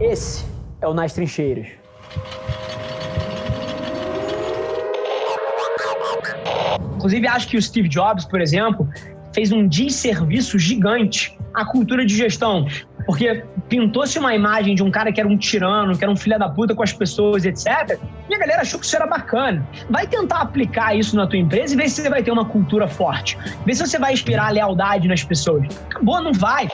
Esse é o Nas Trincheiras. Inclusive, acho que o Steve Jobs, por exemplo, fez um desserviço gigante à cultura de gestão. Porque pintou-se uma imagem de um cara que era um tirano, que era um filho da puta com as pessoas, etc. E a galera achou que isso era bacana. Vai tentar aplicar isso na tua empresa e ver se você vai ter uma cultura forte. Vê se você vai inspirar lealdade nas pessoas. Acabou, não vai.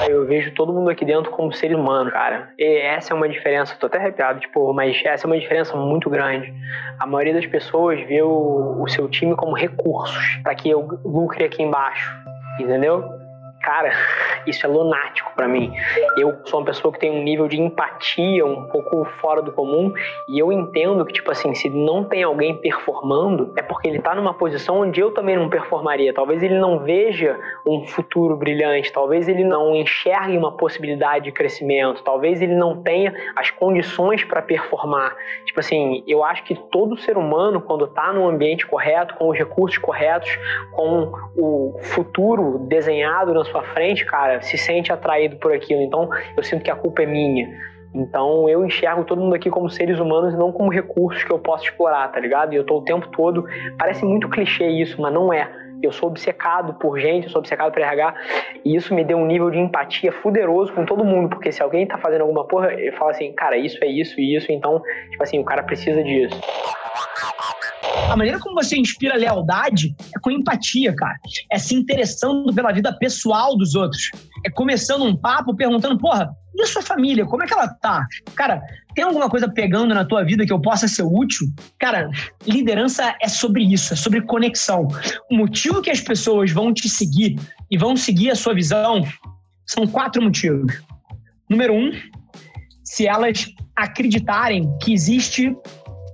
Eu vejo todo mundo aqui dentro como ser humano, cara. E essa é uma diferença, tô até arrepiado, tipo, mas essa é uma diferença muito grande. A maioria das pessoas vê o, o seu time como recursos para que eu lucre aqui embaixo, entendeu? Cara, isso é lunático para mim. Eu sou uma pessoa que tem um nível de empatia um pouco fora do comum e eu entendo que, tipo assim, se não tem alguém performando, é porque ele tá numa posição onde eu também não performaria. Talvez ele não veja um futuro brilhante, talvez ele não enxergue uma possibilidade de crescimento, talvez ele não tenha as condições para performar. Tipo assim, eu acho que todo ser humano, quando tá no ambiente correto, com os recursos corretos, com o futuro desenhado na sua frente, cara, se sente atraído por aquilo. Então, eu sinto que a culpa é minha. Então, eu enxergo todo mundo aqui como seres humanos e não como recursos que eu posso explorar, tá ligado? E eu tô o tempo todo. Parece muito clichê isso, mas não é. Eu sou obcecado por gente, eu sou obcecado por RH, e isso me deu um nível de empatia fuderoso com todo mundo, porque se alguém tá fazendo alguma porra, eu falo assim, cara, isso é isso e isso, então, tipo assim, o cara precisa disso. A maneira como você inspira lealdade é com empatia, cara. É se interessando pela vida pessoal dos outros. É começando um papo perguntando, porra, e a sua família? Como é que ela tá? Cara, tem alguma coisa pegando na tua vida que eu possa ser útil? Cara, liderança é sobre isso, é sobre conexão. O motivo que as pessoas vão te seguir e vão seguir a sua visão são quatro motivos. Número um, se elas acreditarem que existe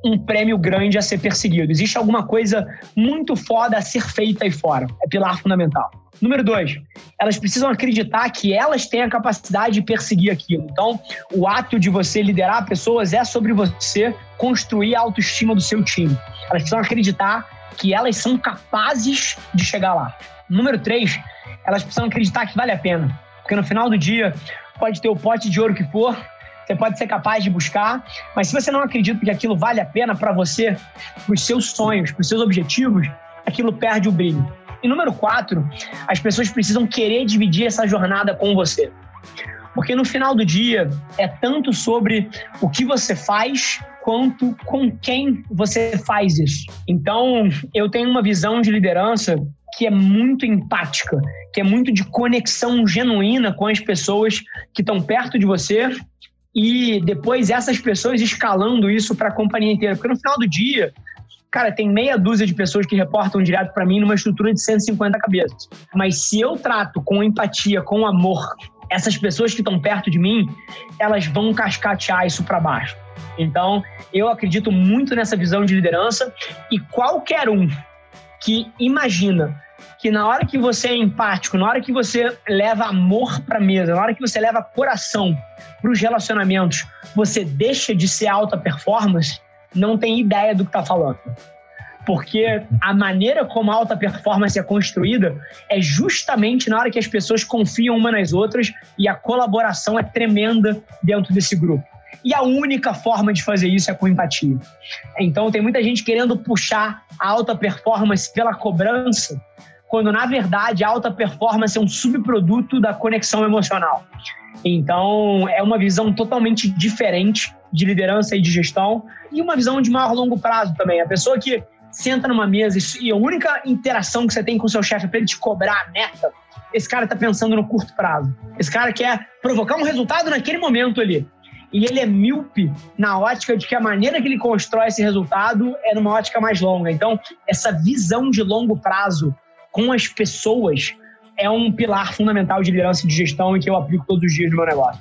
um prêmio grande a ser perseguido. Existe alguma coisa muito foda a ser feita aí fora. É pilar fundamental. Número dois, elas precisam acreditar que elas têm a capacidade de perseguir aquilo. Então, o ato de você liderar pessoas é sobre você construir a autoestima do seu time. Elas precisam acreditar que elas são capazes de chegar lá. Número três, elas precisam acreditar que vale a pena. Porque no final do dia, pode ter o pote de ouro que for, você pode ser capaz de buscar, mas se você não acredita que aquilo vale a pena para você, para os seus sonhos, para os seus objetivos, aquilo perde o brilho. E número quatro, as pessoas precisam querer dividir essa jornada com você. Porque no final do dia é tanto sobre o que você faz quanto com quem você faz isso. Então, eu tenho uma visão de liderança que é muito empática, que é muito de conexão genuína com as pessoas que estão perto de você e depois essas pessoas escalando isso para a companhia inteira. Porque no final do dia, cara, tem meia dúzia de pessoas que reportam direto para mim numa estrutura de 150 cabeças. Mas se eu trato com empatia, com amor, essas pessoas que estão perto de mim, elas vão cascatear isso para baixo. Então, eu acredito muito nessa visão de liderança e qualquer um que imagina que na hora que você é empático, na hora que você leva amor para mesa, na hora que você leva coração para os relacionamentos, você deixa de ser alta performance, não tem ideia do que está falando. Porque a maneira como a alta performance é construída é justamente na hora que as pessoas confiam uma nas outras e a colaboração é tremenda dentro desse grupo. E a única forma de fazer isso é com empatia. Então, tem muita gente querendo puxar a alta performance pela cobrança, quando na verdade a alta performance é um subproduto da conexão emocional. Então, é uma visão totalmente diferente de liderança e de gestão e uma visão de maior longo prazo também. A pessoa que senta numa mesa e a única interação que você tem com seu chefe é para ele te cobrar a meta, esse cara está pensando no curto prazo. Esse cara quer provocar um resultado naquele momento ali. E ele é míope na ótica de que a maneira que ele constrói esse resultado é numa ótica mais longa. Então, essa visão de longo prazo com as pessoas é um pilar fundamental de liderança e de gestão e que eu aplico todos os dias no meu negócio.